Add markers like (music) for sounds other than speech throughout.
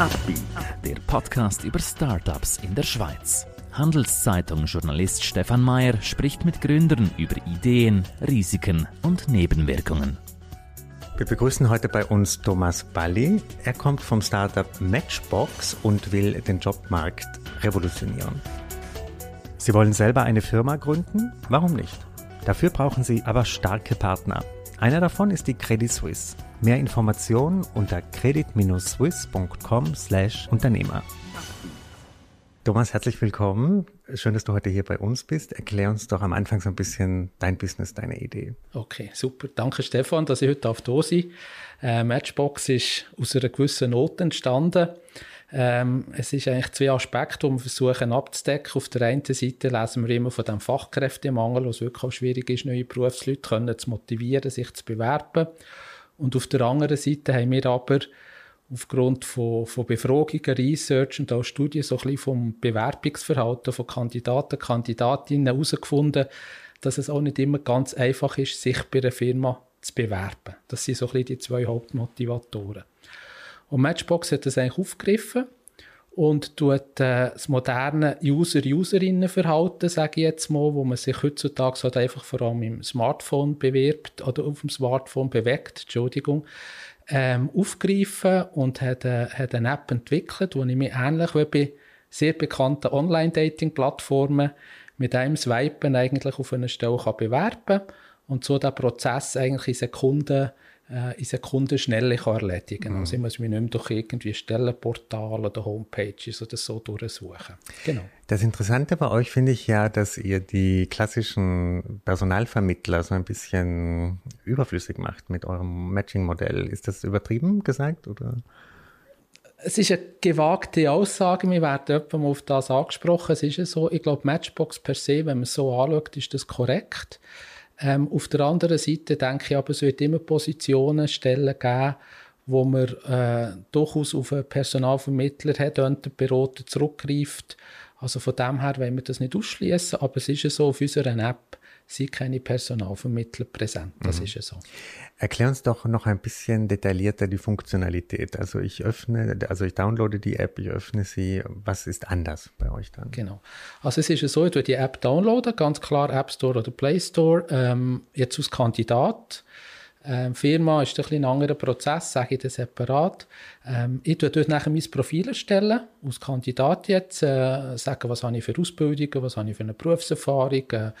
Upbeat, der Podcast über Startups in der Schweiz. Handelszeitung-Journalist Stefan Mayer spricht mit Gründern über Ideen, Risiken und Nebenwirkungen. Wir begrüßen heute bei uns Thomas Balli. Er kommt vom Startup Matchbox und will den Jobmarkt revolutionieren. Sie wollen selber eine Firma gründen? Warum nicht? Dafür brauchen Sie aber starke Partner. Einer davon ist die Credit Suisse. Mehr Informationen unter credit-swiss.com/Unternehmer. Thomas, herzlich willkommen. Schön, dass du heute hier bei uns bist. Erklär uns doch am Anfang so ein bisschen dein Business, deine Idee. Okay, super. Danke, Stefan, dass ich heute auf sein äh, Matchbox ist aus einer gewissen Not entstanden. Ähm, es ist eigentlich zwei Aspekte, die wir versuchen abzudecken. Auf der einen Seite lesen wir immer von dem Fachkräftemangel, wo es wirklich auch schwierig ist, neue Berufsleute können zu motivieren, sich zu bewerben. Und auf der anderen Seite haben wir aber aufgrund von, von Befragungen, Research und auch Studien so ein bisschen vom Bewerbungsverhalten von Kandidaten, Kandidatinnen herausgefunden, dass es auch nicht immer ganz einfach ist, sich bei einer Firma zu bewerben. Das sind so ein bisschen die zwei Hauptmotivatoren. Und Matchbox hat das eigentlich aufgegriffen und tut äh, das moderne User-Userinnen-Verhalten, sage ich jetzt mal, wo man sich heutzutage halt einfach vor allem im Smartphone bewirbt oder auf dem Smartphone bewegt, Entschuldigung, ähm, aufgreifen und hat, äh, hat eine App entwickelt, wo ich mich ähnlich wie bei sehr bekannten Online-Dating-Plattformen mit einem Swipen eigentlich auf eine Stelle kann bewerben und so den Prozess eigentlich in Sekunden in Sekunden schnell erledigen mhm. Also ich muss mich nicht mehr durch irgendwie Stellenportale oder Homepages oder so durchsuchen. Genau. Das Interessante bei euch finde ich ja, dass ihr die klassischen Personalvermittler so ein bisschen überflüssig macht mit eurem Matching-Modell. Ist das übertrieben gesagt oder? Es ist eine gewagte Aussage. Wir werden jemandem auf das angesprochen. Es ist ja so, ich glaube, Matchbox per se, wenn man es so anschaut, ist das korrekt. Ähm, auf der anderen Seite denke ich aber, es wird immer Positionen, Stellen geben, wo man äh, durchaus auf einen Personalvermittler, Headhunter-Berater zurückgreift. Also von dem her wollen wir das nicht ausschließen, aber es ist ja so, auf unserer App sind keine Personalvermittler präsent. Das mhm. ist ja so. Erklär uns doch noch ein bisschen detaillierter die Funktionalität. Also ich öffne, also ich downloade die App, ich öffne sie. Was ist anders bei euch dann? Genau. Also es ist ja so, ich die App downloaden, ganz klar App Store oder Play Store. Ähm, jetzt als Kandidat. Ähm, Firma ist ein bisschen ein anderer Prozess, sage ich das separat. Ähm, ich tue dort nachher mein Profil erstellen, als Kandidat jetzt, äh, sagen, was habe ich für Ausbildungen, was habe ich für eine Berufserfahrung, äh,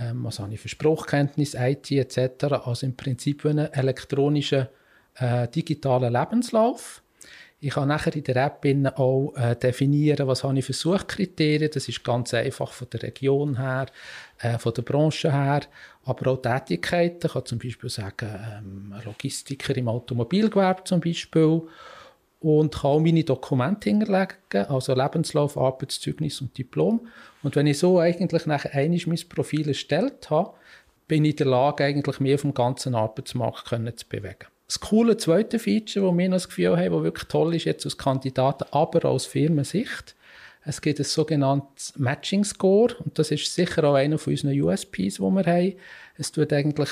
ähm, was habe ich für Spruchkenntnis, IT etc. Also im Prinzip einen elektronischen äh, digitalen Lebenslauf. Ich kann nachher in der App auch äh, definieren, was habe ich für Suchkriterien. Das ist ganz einfach von der Region her, äh, von der Branche her, aber auch Tätigkeiten. Ich kann zum Beispiel sagen, ähm, Logistiker im Automobilgewerbe zum Beispiel und kann auch meine Dokumente hinterlegen, also Lebenslauf, Arbeitszeugnis und Diplom. Und wenn ich so eigentlich nachher einmal mein Profil erstellt habe, bin ich in der Lage, eigentlich mehr vom ganzen Arbeitsmarkt können zu bewegen. Das coole zweite Feature, das wir das Gefühl haben, das wirklich toll ist, jetzt als Kandidaten, aber aus Firmensicht, es gibt ein sogenanntes Matching Score und das ist sicher auch einer von unseren USPs, die wir haben. Es tut eigentlich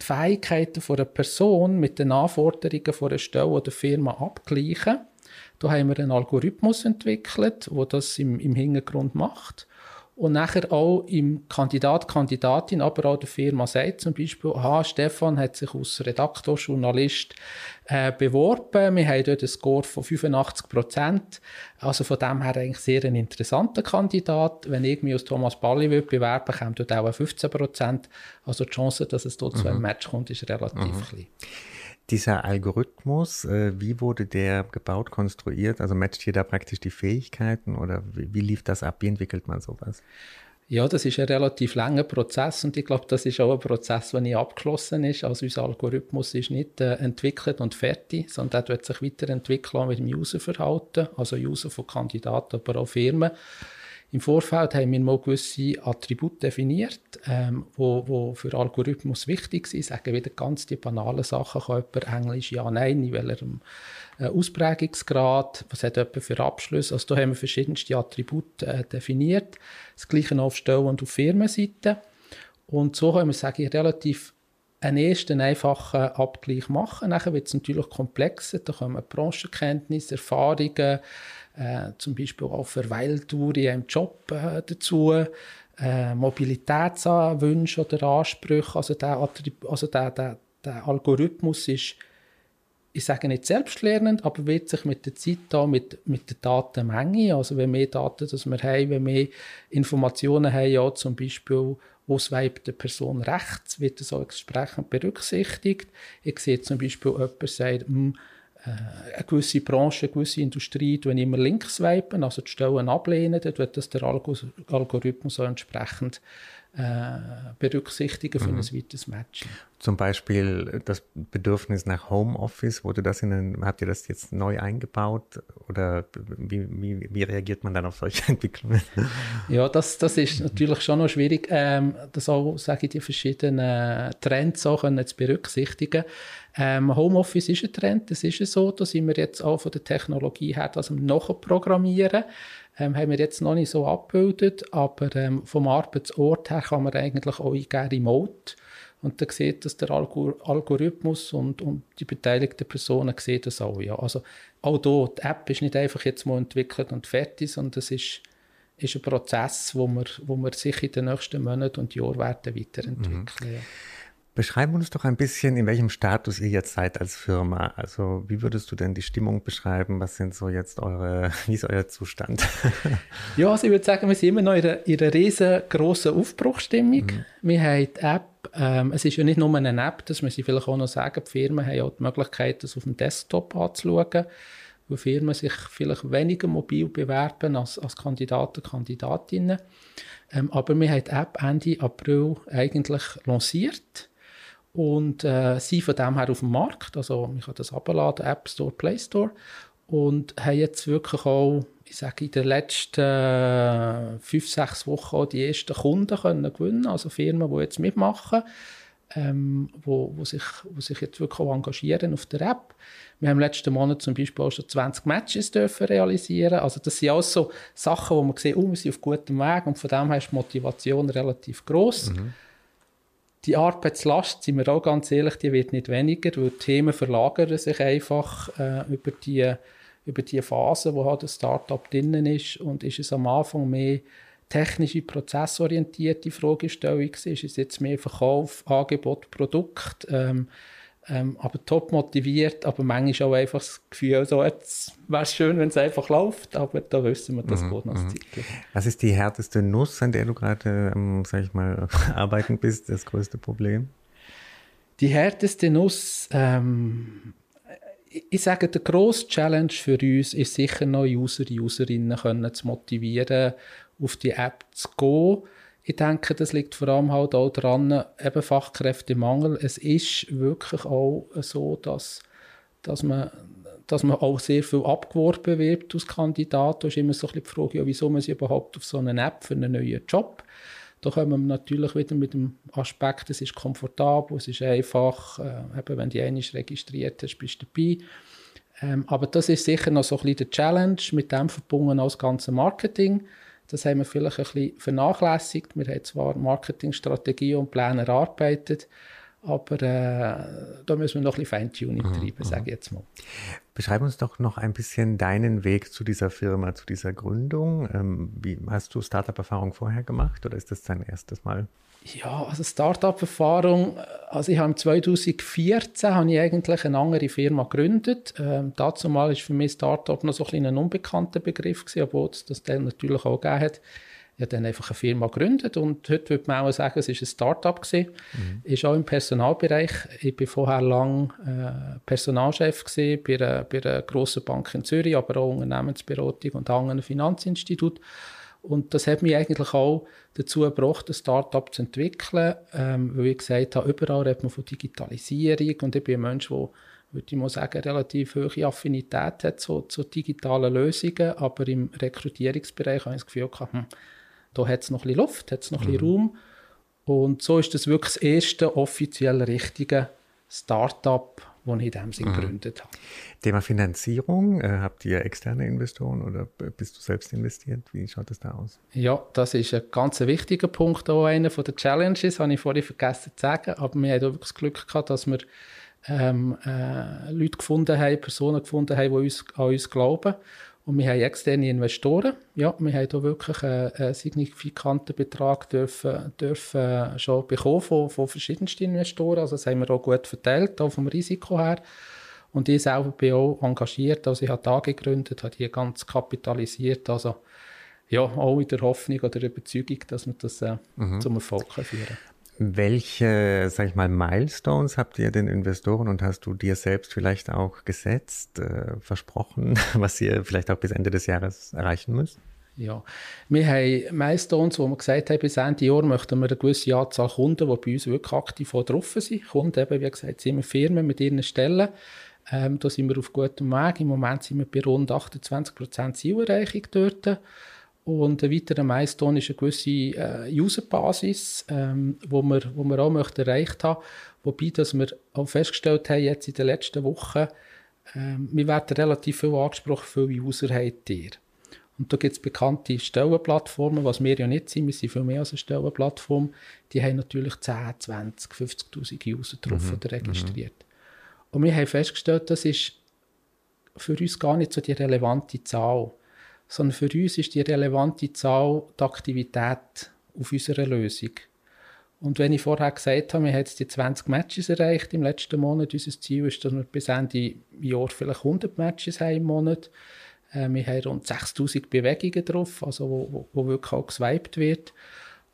die Fähigkeiten einer Person mit den Anforderungen von einer Stelle oder Firma abgleichen. Da haben wir einen Algorithmus entwickelt, der das im, im Hintergrund macht und nachher auch im Kandidat, Kandidatin, aber auch der Firma sagt zum Beispiel, aha, Stefan hat sich als Redaktor, Journalist äh, beworben, wir haben dort einen Score von 85 Prozent, also von dem her eigentlich sehr ein interessanter Kandidat. Wenn ich mich als Thomas Balli würde bewerben, kommt dort auch 15 Prozent, also die Chance, dass es dort mhm. zu einem mhm. Match kommt, ist relativ mhm. klein. Dieser Algorithmus, äh, wie wurde der gebaut, konstruiert? Also matcht hier da praktisch die Fähigkeiten oder wie, wie lief das ab? Wie entwickelt man sowas? Ja, das ist ein relativ langer Prozess und ich glaube, das ist auch ein Prozess, der nicht abgeschlossen ist. Also unser Algorithmus ist nicht äh, entwickelt und fertig, sondern er wird sich weiterentwickeln mit dem Userverhalten, also User von Kandidaten, aber auch Firmen. Im Vorfeld haben wir mal gewisse Attribute definiert, ähm, wo, wo für Algorithmus wichtig sind. Sagen wieder ganz die banalen Sachen, kann jemand Englisch ja, nein, in welchem äh, Ausprägungsgrad, was hat jemand für Abschlüsse. Also da haben wir verschiedenste Attribute äh, definiert. Das gleiche auf Stellen- und auf Firmenseite. Und so haben wir, sage ich, relativ einen ersten einfachen Abgleich machen. Dann wird es natürlich komplexer. Da kommen Branchenkenntnisse, Erfahrungen, äh, zum Beispiel auch Verweildauer im Job äh, dazu, äh, Mobilitätswünsche oder Ansprüche. Also der, also der, der, der Algorithmus ist ich sage nicht selbstlernend, aber wird sich mit der Zeit da mit, mit der Datenmenge, also wenn mehr Daten dass wir haben, wenn mehr Informationen haben, ja zum Beispiel ausweibt der Person rechts, wird das auch entsprechend berücksichtigt. Ich sehe zum Beispiel, jemand sagt, hm, äh, eine gewisse Branche, eine gewisse Industrie, wenn immer links swipen, also die Stellen ablehnen, dann wird das der Algorithmus auch entsprechend äh, berücksichtigen für mhm. ein weiteres Matching. Zum Beispiel das Bedürfnis nach Homeoffice, wurde das in einen, habt ihr das jetzt neu eingebaut oder wie, wie, wie reagiert man dann auf solche (laughs) Entwicklungen? Ja, das, das ist natürlich schon noch schwierig, ähm, das auch, sage ich, die verschiedenen Trends auch können zu berücksichtigen. Ähm, Homeoffice ist ein Trend, das ist so, da sind wir jetzt auch von der Technologie her, dass wir nachher programmieren ähm, haben wir jetzt noch nicht so abgebildet, aber ähm, vom Arbeitsort her kann man eigentlich auch eingeben Remote. Und dann sieht das der Algorithmus und, und die beteiligten Personen sehen das auch. Ja. Also auch hier, die App ist nicht einfach jetzt mal entwickelt und fertig, sondern es ist, ist ein Prozess, wo wir, wo wir sich in den nächsten Monaten und Jahren werden weiterentwickeln. Mhm. Ja. Beschreib uns doch ein bisschen, in welchem Status ihr jetzt seid als Firma. Also wie würdest du denn die Stimmung beschreiben? Was sind so jetzt eure, (laughs) wie ist euer Zustand? (laughs) ja, also ich würde sagen, wir sind immer noch in einer, in einer riesengroßen Aufbruchstimmung. Mhm. Wir haben die App, ähm, es ist ja nicht nur eine App, das muss ich vielleicht auch noch sagen, die Firmen haben ja die Möglichkeit, das auf dem Desktop anzuschauen, wo Firmen sich vielleicht weniger mobil bewerben als, als Kandidaten, Kandidatinnen. Ähm, aber wir haben die App Ende April eigentlich lanciert und äh, sind von dem her auf dem Markt. Also man kann das abladen, App Store, Play Store und haben jetzt wirklich auch, ich sage, in den letzten äh, fünf, sechs Wochen auch die ersten Kunden können gewinnen, also Firmen, die jetzt mitmachen, ähm, wo, wo, sich, wo sich jetzt wirklich auch engagieren auf der App. Wir haben letzten Monat zum Beispiel auch schon 20 Matches dürfen realisieren. Also das sind alles so Sachen, wo man sieht, oh, wir sind auf gutem Weg und von dem her ist die Motivation relativ groß. Mhm die Arbeitslast, sind wir auch ganz ehrlich, die wird nicht weniger, weil die Themen verlagern sich einfach äh, über, die, über die Phase, wo halt das Startup drinnen ist. Und ist es am Anfang mehr technische, prozessorientierte Fragestellung, ist es jetzt mehr Verkauf, Angebot, Produkt, ähm, ähm, aber top motiviert, aber manchmal auch einfach das Gefühl, so, jetzt wäre es schön, wenn es einfach läuft, aber da wissen wir, das mhm, geht noch mhm. Was ist die härteste Nuss, an der du gerade, ähm, sag ich mal, (laughs) arbeiten bist, das größte Problem? Die härteste Nuss, ähm, ich sage, der grosse Challenge für uns ist sicher noch User, Userinnen können zu motivieren, auf die App zu gehen ich denke, das liegt vor allem halt auch daran, eben Fachkräftemangel. Es ist wirklich auch so, dass, dass, man, dass man auch sehr viel abgeworben wird als Kandidat. Da ist immer so ein bisschen die Frage, ja, wieso man sich überhaupt auf so eine App für einen neuen Job. Da kommen wir natürlich wieder mit dem Aspekt, es ist komfortabel, es ist einfach, äh, eben, wenn du einmal registriert hast, bist du dabei. Ähm, aber das ist sicher noch so ein bisschen der Challenge, mit dem verbunden als ganze Marketing. Das haben wir vielleicht ein bisschen vernachlässigt. Wir haben zwar Marketingstrategie und Pläne erarbeitet, aber äh, da müssen wir noch ein bisschen Feintuning mhm, treiben, sage ich jetzt mal. Beschreib uns doch noch ein bisschen deinen Weg zu dieser Firma, zu dieser Gründung. Ähm, wie, hast du Startup-Erfahrung vorher gemacht oder ist das dein erstes Mal? Ja, also Startup-Erfahrung, also ich habe 2014 habe ich eigentlich eine andere Firma gegründet. Ähm, dazu mal ist für mich Startup noch so ein, ein unbekannter Begriff gewesen, obwohl es das dann natürlich auch gegeben hat. Ich habe dann einfach eine Firma gegründet und heute würde man auch sagen, es ist ein Startup. Mhm. Ist auch im Personalbereich. Ich war vorher lang äh, Personalchef gewesen bei einer, bei einer grossen Bank in Zürich, aber auch Unternehmensberatung und anderen Finanzinstitut. Und das hat mich eigentlich auch dazu gebracht, ein Startup zu entwickeln, ähm, weil ich gesagt habe, überall redet man von Digitalisierung und ich bin ein Mensch, der, würde ich mal sagen, relativ hohe Affinität hat zu, zu digitalen Lösungen, aber im Rekrutierungsbereich habe ich das Gefühl gehabt, hm, da hat es noch ein bisschen Luft, hat es noch ein bisschen mhm. Raum. Und so ist das wirklich das erste offiziell richtige Startup, die ich in dem Sinn mhm. gegründet habe. Thema Finanzierung, äh, habt ihr externe Investoren oder bist du selbst investiert? Wie schaut das da aus? Ja, das ist ein ganz wichtiger Punkt, auch einer der Challenges, habe ich vorhin vergessen zu sagen, aber wir haben auch das Glück gehabt, dass wir ähm, äh, Leute gefunden haben, Personen gefunden haben, die uns, an uns glauben. Und wir haben externe Investoren. Ja, wir haben hier wirklich einen, einen signifikanten Betrag dürfen, dürfen schon bekommen von, von verschiedensten Investoren. Also das haben wir auch gut verteilt, auch vom Risiko her. Und ich selber bin auch engagiert. Also ich habe da gegründet, habe die ganz kapitalisiert. Also ja, auch in der Hoffnung oder der Überzeugung, dass wir das äh, mhm. zum Erfolg führen. Welche, sag ich mal, Milestones habt ihr den Investoren und hast du dir selbst vielleicht auch gesetzt, äh, versprochen, (laughs) was ihr vielleicht auch bis Ende des Jahres erreichen müsst? Ja, wir haben Milestones, wo wir gesagt haben, bis Ende Jahr möchten wir eine gewisse Anzahl Kunden, die bei uns wirklich aktiv drauf sind. Kunden, eben, wie gesagt, sind wir Firmen mit ihren Stellen. Ähm, da sind wir auf gutem Weg. Im Moment sind wir bei rund 28% Zielerreichung dort. Und ein weiterer Milestone ist eine gewisse äh, Userbasis, ähm, wo, wir, wo wir auch möchten erreicht haben. Wobei, dass wir auch festgestellt haben, jetzt in den letzten Wochen, ähm, wir werden relativ viel angesprochen, viele User habt ihr. Und da gibt es bekannte Stellenplattformen, was wir ja nicht sind, wir sind viel mehr als eine Stellenplattform, die haben natürlich 10, 20, 50'000 User drauf mhm. oder registriert. Mhm. Und wir haben festgestellt, das ist für uns gar nicht so die relevante Zahl sondern für uns ist die relevante Zahl die Aktivität auf unserer Lösung. Und wenn ich vorher gesagt habe, wir haben jetzt die 20 Matches erreicht im letzten Monat, unser Ziel ist, dass wir bis Ende Jahr vielleicht 100 Matches haben im Monat. Äh, wir haben rund 6000 Bewegungen drauf, also wo, wo, wirklich auch geswiped wird.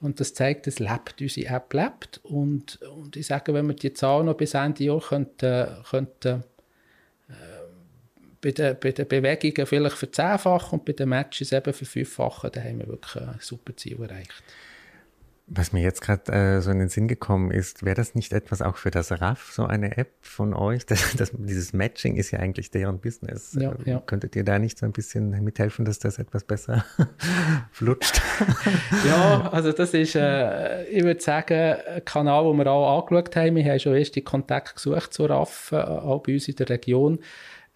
Und das zeigt, es lebt, unsere App lebt. Und, und ich sage, wenn wir die Zahl noch bis Ende Jahr könnten, könnten bei den, bei den Bewegungen vielleicht verzehnfachen und bei den Matches eben verfünffachen, da haben wir wirklich ein super Ziel erreicht. Was mir jetzt gerade äh, so in den Sinn gekommen ist, wäre das nicht etwas auch für das RAF, so eine App von euch? (laughs) Das, das, dieses Matching ist ja eigentlich deren Business. Ja, äh, ja. Könntet ihr da nicht so ein bisschen mithelfen, dass das etwas besser (laughs) flutscht? (laughs) ja, also das ist, äh, ich würde sagen, ein Kanal, den wir auch angeschaut haben. Wir haben schon erst die Kontakt gesucht zur RAF, äh, auch bei uns in der Region.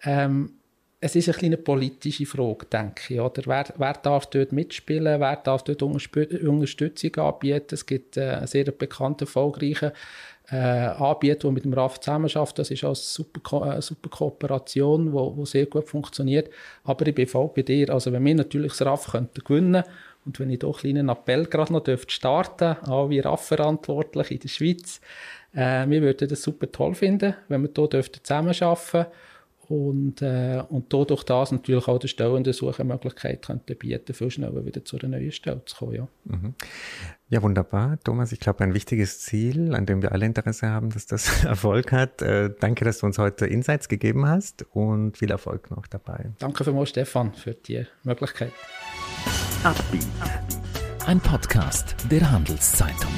Ähm, es ist eine politische Frage, denke ich. Oder? Wer, wer darf dort mitspielen? Wer darf dort Unterstützung anbieten? Es gibt äh, einen sehr bekannten, erfolgreichen äh, Anbieter, der mit dem RAF zusammenarbeitet. Das ist eine super, Ko äh, super Kooperation, die wo, wo sehr gut funktioniert. Aber ich bin voll bei dir. Also wenn wir natürlich das RAF könnten gewinnen und wenn ich doch einen kleinen Appell gerade noch dürfte starten, auch wie RAF-Verantwortlich in der Schweiz, äh, wir würden das super toll finden, wenn wir hier zusammenarbeiten dürften und, äh, und dadurch das natürlich auch der Stellende Suche Möglichkeit könnte bieten, viel schneller wieder zu einer neuen Stelle zu kommen. Ja, mhm. ja wunderbar. Thomas, ich glaube, ein wichtiges Ziel, an dem wir alle Interesse haben, dass das (laughs) Erfolg hat. Äh, danke, dass du uns heute Insights gegeben hast und viel Erfolg noch dabei. Danke vielmals, Stefan, für die Möglichkeit. Ein Podcast der Handelszeitung.